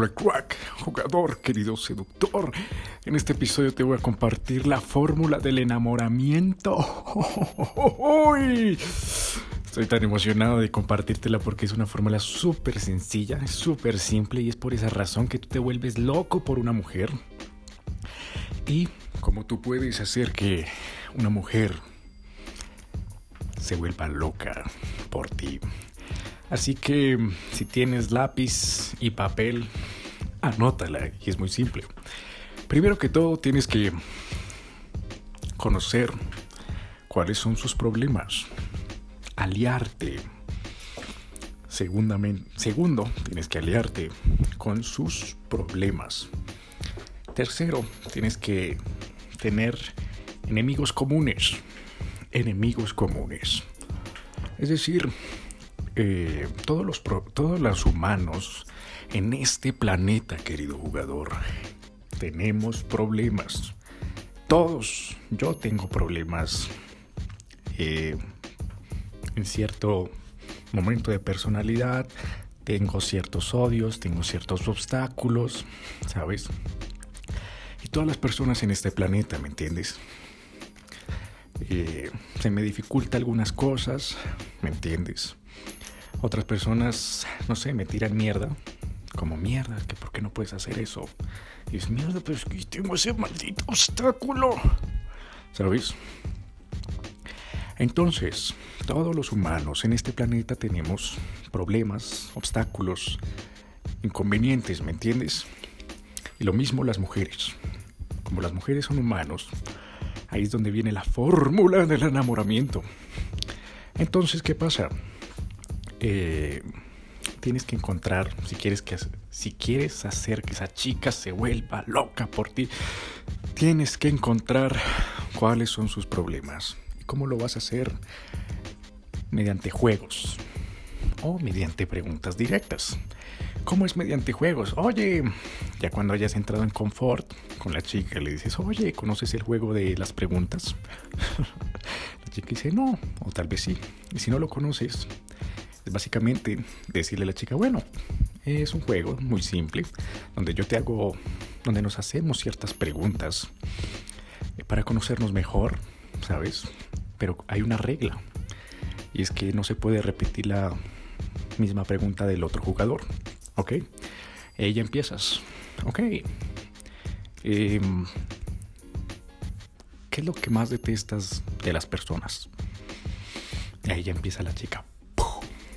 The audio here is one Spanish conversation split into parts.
Hola crack, jugador, querido seductor. En este episodio te voy a compartir la fórmula del enamoramiento. Estoy tan emocionado de compartírtela porque es una fórmula súper sencilla, súper simple y es por esa razón que tú te vuelves loco por una mujer. Y como tú puedes hacer que una mujer se vuelva loca por ti. Así que si tienes lápiz y papel, anótala y es muy simple. Primero que todo tienes que conocer cuáles son sus problemas, aliarte. Segundo, tienes que aliarte con sus problemas. Tercero, tienes que tener enemigos comunes. Enemigos comunes. Es decir, eh, todos, los todos los humanos en este planeta, querido jugador, tenemos problemas. Todos, yo tengo problemas eh, en cierto momento de personalidad, tengo ciertos odios, tengo ciertos obstáculos, ¿sabes? Y todas las personas en este planeta, ¿me entiendes? Eh, se me dificulta algunas cosas, ¿me entiendes? Otras personas, no sé, me tiran mierda. Como mierda, que por qué no puedes hacer eso. Y es mierda, pero es que tengo ese maldito obstáculo. ¿Sabes? Entonces, todos los humanos en este planeta tenemos problemas, obstáculos, inconvenientes, ¿me entiendes? Y lo mismo las mujeres. Como las mujeres son humanos, ahí es donde viene la fórmula del enamoramiento. Entonces, ¿qué pasa? Eh, tienes que encontrar, si quieres, que, si quieres hacer que esa chica se vuelva loca por ti, tienes que encontrar cuáles son sus problemas. ¿Y cómo lo vas a hacer? Mediante juegos o mediante preguntas directas. ¿Cómo es mediante juegos? Oye, ya cuando hayas entrado en confort con la chica, le dices, oye, ¿conoces el juego de las preguntas? la chica dice, no, o tal vez sí. Y si no lo conoces, básicamente decirle a la chica, bueno, es un juego muy simple, donde yo te hago, donde nos hacemos ciertas preguntas para conocernos mejor, ¿sabes? Pero hay una regla, y es que no se puede repetir la misma pregunta del otro jugador, ¿ok? Ella empiezas, ok. Em, ¿Qué es lo que más detestas de las personas? Ella empieza la chica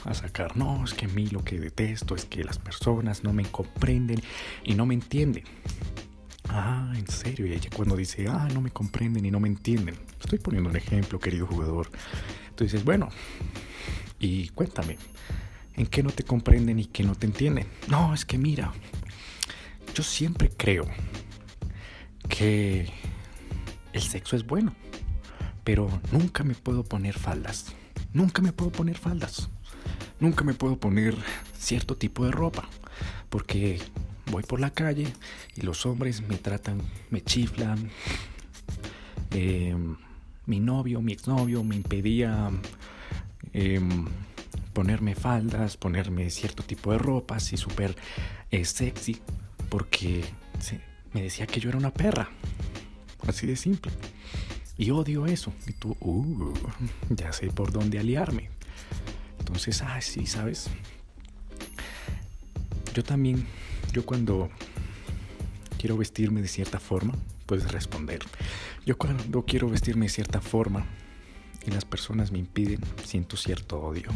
a sacar, no, es que a mí lo que detesto es que las personas no me comprenden y no me entienden. Ah, en serio, y ella cuando dice, ah, no me comprenden y no me entienden. Estoy poniendo un ejemplo, querido jugador. Tú dices, bueno, y cuéntame, ¿en qué no te comprenden y qué no te entienden? No, es que mira, yo siempre creo que el sexo es bueno, pero nunca me puedo poner faldas. Nunca me puedo poner faldas nunca me puedo poner cierto tipo de ropa porque voy por la calle y los hombres me tratan, me chiflan. Em, mi novio, mi exnovio me impedía em, ponerme faldas, ponerme cierto tipo de ropa así súper eh, sexy porque me decía que yo era una perra. Así de simple. Y odio eso. Y tú, uh, ya sé por dónde aliarme. Entonces, ah, sí, ¿sabes? Yo también, yo cuando quiero vestirme de cierta forma, puedes responder. Yo cuando quiero vestirme de cierta forma y las personas me impiden, siento cierto odio.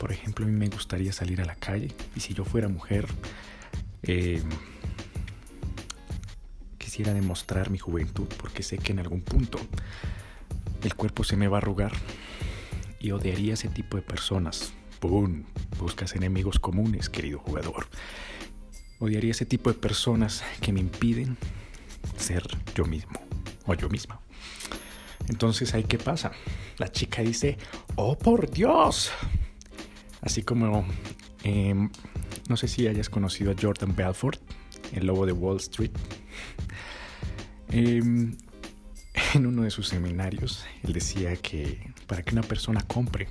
Por ejemplo, a mí me gustaría salir a la calle y si yo fuera mujer, eh, quisiera demostrar mi juventud porque sé que en algún punto el cuerpo se me va a arrugar y odiaría ese tipo de personas. ¡Pum! Buscas enemigos comunes, querido jugador. Odiaría ese tipo de personas que me impiden ser yo mismo o yo misma. Entonces, ¿ahí qué pasa? La chica dice, ¡Oh, por Dios! Así como, em, no sé si hayas conocido a Jordan Belfort, el lobo de Wall Street. Em, en uno de sus seminarios, él decía que para que una persona compre,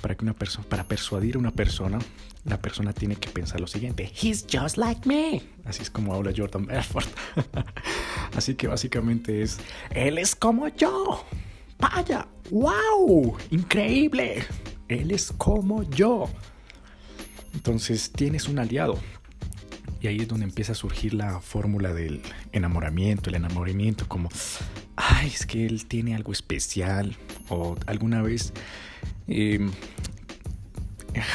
para que una persona, para persuadir a una persona, la persona tiene que pensar lo siguiente: He's just like me. Así es como habla Jordan Belfort. Así que básicamente es: Él es como yo. Vaya, wow, increíble. Él es como yo. Entonces tienes un aliado. Y ahí es donde empieza a surgir la fórmula del enamoramiento, el enamoramiento como, ay, es que él tiene algo especial. O alguna vez em,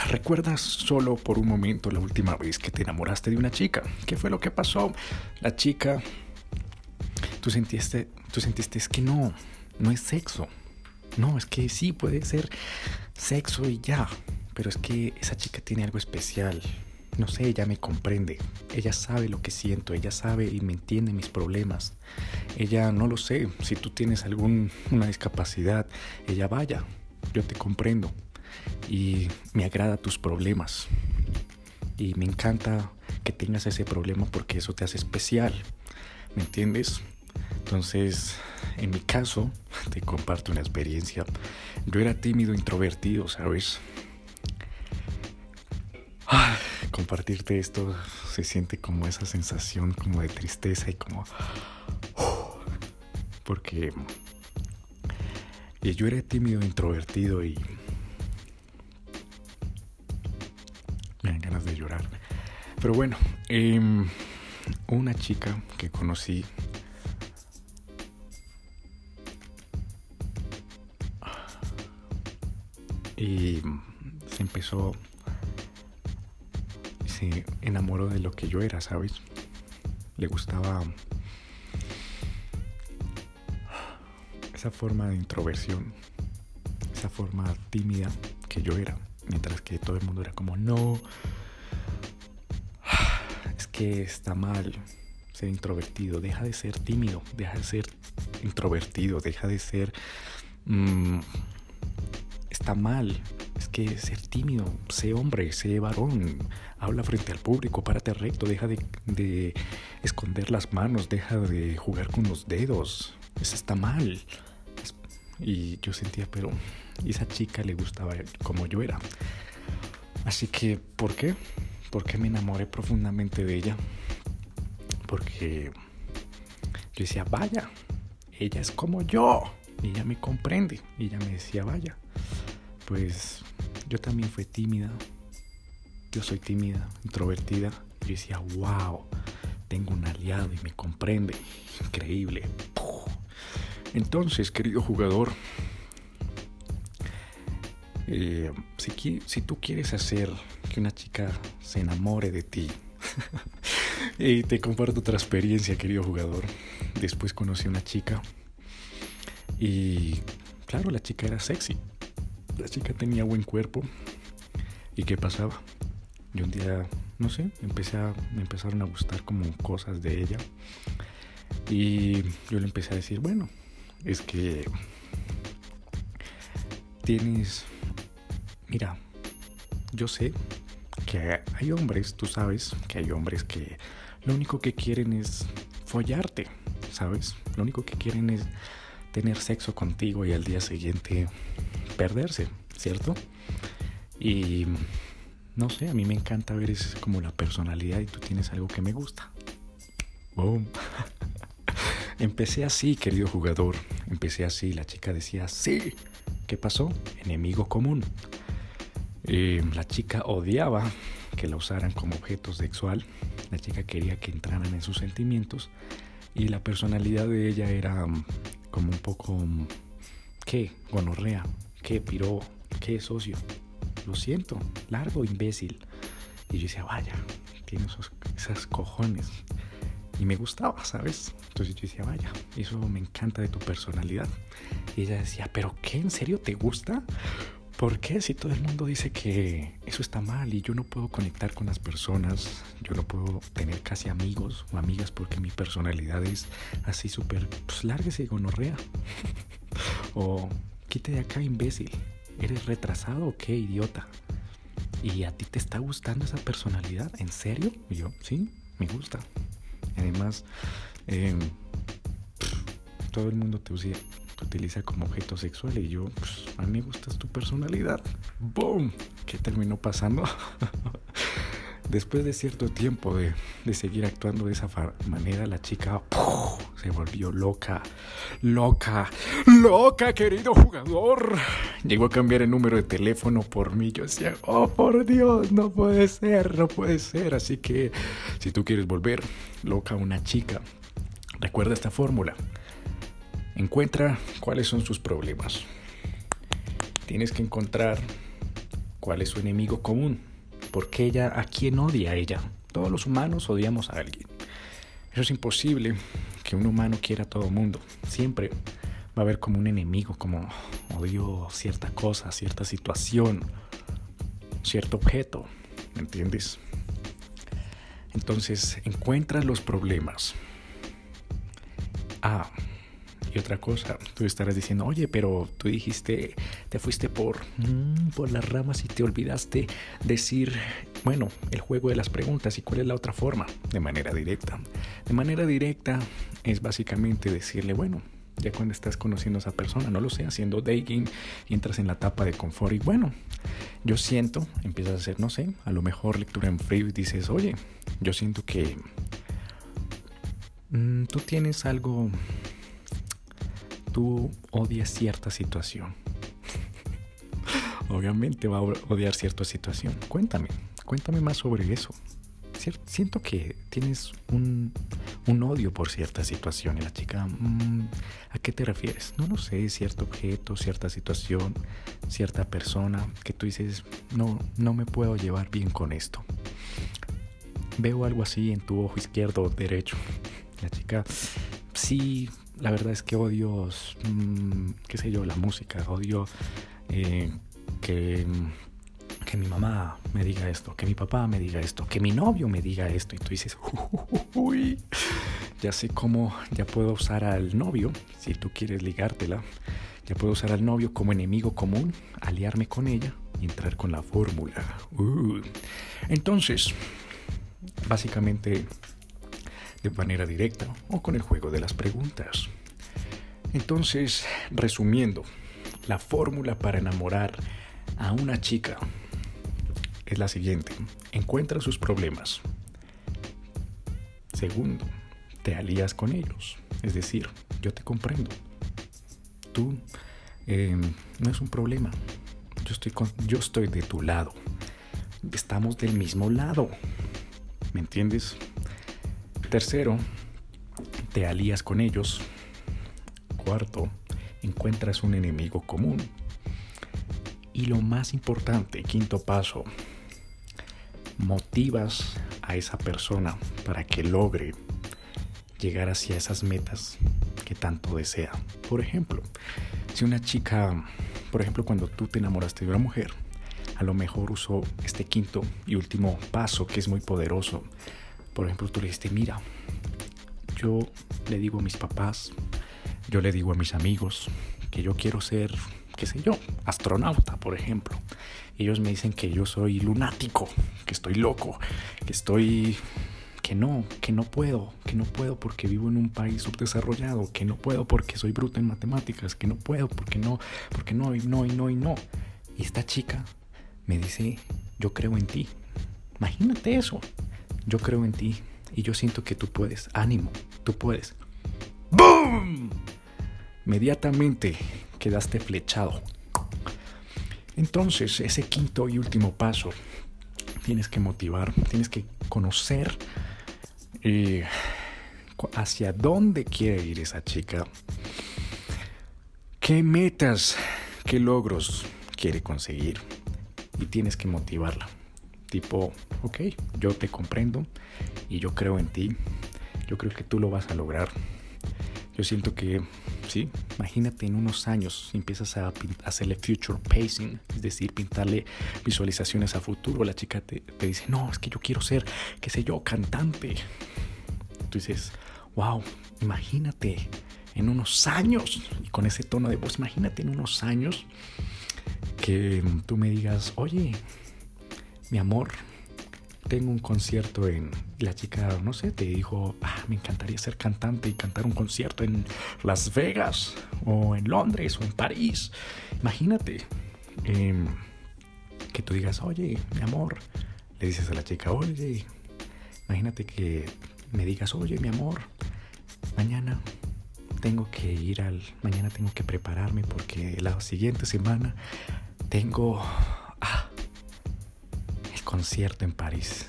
¿Recuerdas solo por un momento la última vez que te enamoraste de una chica? ¿Qué fue lo que pasó? La chica, tú sentiste, tú sentiste es que no, no es sexo. No, es que sí puede ser sexo y ya. Pero es que esa chica tiene algo especial. No sé, ella me comprende. Ella sabe lo que siento. Ella sabe y me entiende mis problemas. Ella, no lo sé, si tú tienes alguna discapacidad, ella vaya. Yo te comprendo. Y me agrada tus problemas. Y me encanta que tengas ese problema porque eso te hace especial. ¿Me entiendes? Entonces, en mi caso, te comparto una experiencia. Yo era tímido, introvertido, ¿sabes? Compartirte esto se siente como esa sensación como de tristeza y como... porque yo era tímido, introvertido y... Me dan ganas de llorar. Pero bueno, em, una chica que conocí y se empezó se de lo que yo era, ¿sabes? Le gustaba esa forma de introversión, esa forma tímida que yo era, mientras que todo el mundo era como, no, es que está mal ser introvertido, deja de ser tímido, deja de ser introvertido, deja de ser... Mm, está mal, es que ser tímido, sé hombre, sé varón, habla frente al público, párate recto, deja de, esconder las manos, deja de jugar con los dedos, eso está mal. Y yo sentía, pero esa chica le gustaba como yo era. Así que, ¿por qué? Porque me enamoré profundamente de ella. Porque yo decía, vaya, ella es como yo. Y ella me comprende. Y ella me decía, vaya, pues yo también fui tímida. Yo soy tímida, introvertida. Yo decía, wow, tengo un aliado y me comprende. Increíble. Entonces, querido jugador, eh, si, si tú quieres hacer que una chica se enamore de ti, y te comparto otra experiencia, querido jugador. Después conocí a una chica y, claro, la chica era sexy. La chica tenía buen cuerpo. ¿Y qué pasaba? Y un día, no sé, empecé a, me empezaron a gustar como cosas de ella. Y yo le empecé a decir, bueno, es que tienes, mira, yo sé que hay hombres, tú sabes, que hay hombres que lo único que quieren es follarte, ¿sabes? Lo único que quieren es tener sexo contigo y al día siguiente perderse, ¿cierto? Y no sé, a mí me encanta ver es como la personalidad y tú tienes algo que me gusta. Boom. Empecé así, querido jugador. Empecé así. La chica decía, sí. ¿Qué pasó? Enemigo común. La chica odiaba que la usaran como objeto sexual. La chica quería que entraran en sus sentimientos. Y la personalidad de ella era como un poco... Mm, ¿Qué? Gonorrea. ¿Qué? Piró. ¿Qué socio? Lo siento. Largo, imbécil. Y yo decía, vaya, tiene esos, esas cojones. Y me gustaba, ¿sabes? Entonces yo decía, vaya, eso me encanta de tu personalidad. Y ella decía, ¿pero qué? ¿En serio te gusta? ¿Por qué si todo el mundo dice que eso está mal y yo no puedo conectar con las personas, yo no puedo tener casi amigos o amigas porque mi personalidad es así súper, pues lárguese gonorrea. o quite de acá, imbécil. ¿Eres retrasado o qué, idiota? ¿Y a ti te está gustando esa personalidad? ¿En serio? Y yo, sí, me gusta. Además, em, todo el mundo te, te utiliza como objeto sexual y yo, pues, a mí me gusta tu personalidad. ¡Boom! ¿Qué terminó pasando? Después de cierto tiempo de, seguir actuando de esa manera, la chica se volvió loca, loca, loca, querido jugador. Llegó a cambiar el número de teléfono por mí. Yo decía, oh, por Dios, no puede ser, no puede ser. Así que si tú quieres volver loca a una chica, recuerda esta fórmula. Encuentra cuáles son sus problemas. Tienes que encontrar cuál es su enemigo común porque ella, ¿a quién odia a ella? Todos los humanos odiamos a alguien. Eso es imposible que un humano quiera a todo mundo. Siempre va a haber como un enemigo, como odio cierta cosa, cierta situación, cierto objeto. ¿Me entiendes? Entonces, encuentra los problemas. Ah, y otra cosa, tú estarás diciendo, oye, pero tú dijiste, te fuiste por, mm, por las ramas y te olvidaste decir, bueno, el juego de las preguntas y cuál es la otra forma, de manera directa. De manera directa es básicamente decirle, bueno, ya cuando estás conociendo a esa persona, no lo sé, haciendo dating entras en la etapa de confort y bueno, yo siento, empiezas a hacer, no sé, a lo mejor lectura en frío y dices, oye, yo siento que mm, tú tienes algo tú odias cierta situación. Obviamente va a odiar cierta situación. Cuéntame, cuéntame más sobre eso. Siento que tienes un, odio por cierta situación. Y la chica, mm, ¿a qué te refieres? No lo sé, cierto objeto, cierta situación, cierta persona que tú dices, no, no me puedo llevar bien con esto. Veo algo así en tu ojo izquierdo o derecho. La chica, sí, la verdad es que odio, mm, qué sé yo, la música, odio eh, que, que mi mamá me diga esto, que mi papá me diga esto, que mi novio me diga esto. Y tú dices, uy, ya sé cómo, ya puedo usar al novio, si tú quieres ligártela, ya puedo usar al novio como enemigo común, aliarme con ella y entrar con la fórmula. Uh. Entonces, básicamente de manera directa o con el juego de las preguntas. Entonces, resumiendo, la fórmula para enamorar a una chica es la siguiente. Encuentra sus problemas. Segundo, te alías con ellos. Es decir, yo te comprendo. Tú em, no es un problema. Yo estoy, yo estoy de tu lado. Estamos del mismo lado. ¿Me entiendes? Tercero, te alías con ellos. Cuarto, encuentras un enemigo común. Y lo más importante, quinto paso, motivas a esa persona para que logre llegar hacia esas metas que tanto desea. Por ejemplo, si una chica, por ejemplo, cuando tú te enamoraste de una mujer, a lo mejor usó este quinto y último paso que es muy poderoso por ejemplo, tú le dijiste, mira, yo le digo a mis papás, yo le digo a mis amigos que yo quiero ser, qué sé yo, astronauta, por ejemplo. Ellos me dicen que yo soy lunático, que estoy loco, que estoy que no, que no puedo, que no puedo porque vivo en un país subdesarrollado, que no puedo porque soy bruto en matemáticas, que no puedo porque no, porque no y no y no y no. Y esta chica me dice, yo creo en ti. Imagínate eso yo creo en ti y yo siento que tú puedes. Ánimo, tú puedes. ¡Boom! Inmediatamente quedaste flechado. Entonces, ese quinto y último paso, tienes que motivar, tienes que conocer eh, hacia dónde quiere ir esa chica, qué metas, qué logros quiere conseguir y tienes que motivarla tipo, ok, yo te comprendo y yo creo en ti, yo creo que tú lo vas a lograr. Yo siento que, sí, imagínate en unos años empiezas a hacerle future pacing, es decir, pintarle visualizaciones a futuro. La chica te, te dice, no, es que yo quiero ser, qué sé yo, cantante. Tú dices, wow, imagínate en unos años, y con ese tono de voz, imagínate en unos años que tú me digas, oye, mi amor, tengo un concierto en... La chica, no sé, te dijo, ah, me encantaría ser cantante y cantar un concierto en Las Vegas o en Londres o en París. Imagínate em, que tú digas, oye, mi amor, le dices a la chica, oye, imagínate que me digas, oye, mi amor, mañana tengo que ir al... Mañana tengo que prepararme porque la siguiente semana tengo... Concierto en París.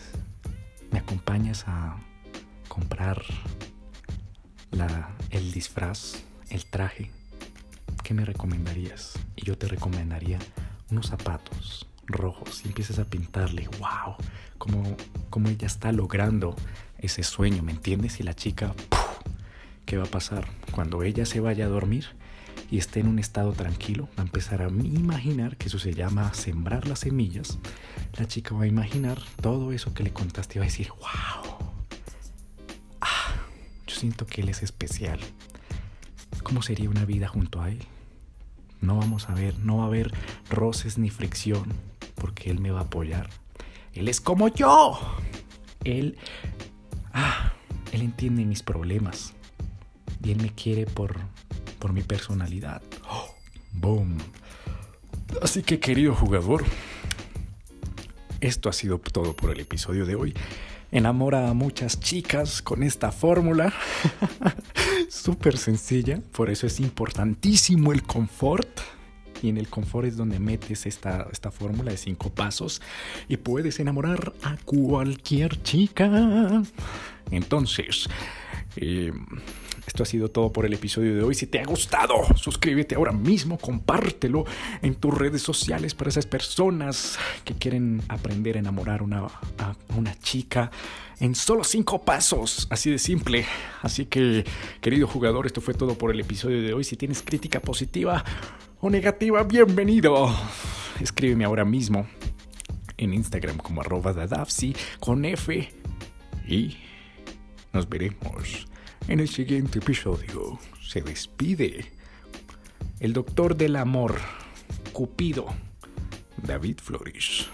¿Me acompañas a comprar el disfraz, el traje? ¿Qué me recomendarías? Y yo te recomendaría unos zapatos rojos y empiezas a pintarle, wow, como, como ella está logrando ese sueño, ¿me entiendes? Y la chica, ¿qué va a pasar? Cuando ella se vaya a dormir, y esté en un estado tranquilo, va a empezar a imaginar, que eso se llama sembrar las semillas, la chica va a imaginar todo eso que le contaste y va a decir, wow, ah, yo siento que él es especial. ¿Cómo sería una vida junto a él? No vamos a ver, no va a haber roces ni fricción, porque él me va a apoyar. Él es como yo. Él, ah, él entiende mis problemas y él me quiere por por mi personalidad. boom. Así que querido jugador, esto ha sido todo por el episodio de hoy. Enamora a muchas chicas con esta fórmula. Súper sencilla, por eso es importantísimo el confort. Y en el confort es donde metes esta, esta fórmula de cinco pasos y puedes enamorar a cualquier chica. Entonces, eh, esto ha sido todo por el episodio de hoy. Si te ha gustado, suscríbete ahora mismo, compártelo en tus redes sociales para esas personas que quieren aprender a enamorar una, a una chica en solo cinco pasos, así de simple. Así que, querido jugador, esto fue todo por el episodio de hoy. Si tienes crítica positiva o negativa, bienvenido. Escríbeme ahora mismo en Instagram como arroba dadafsi con F y nos veremos en el siguiente episodio se despide el doctor del amor, Cupido, David Flores.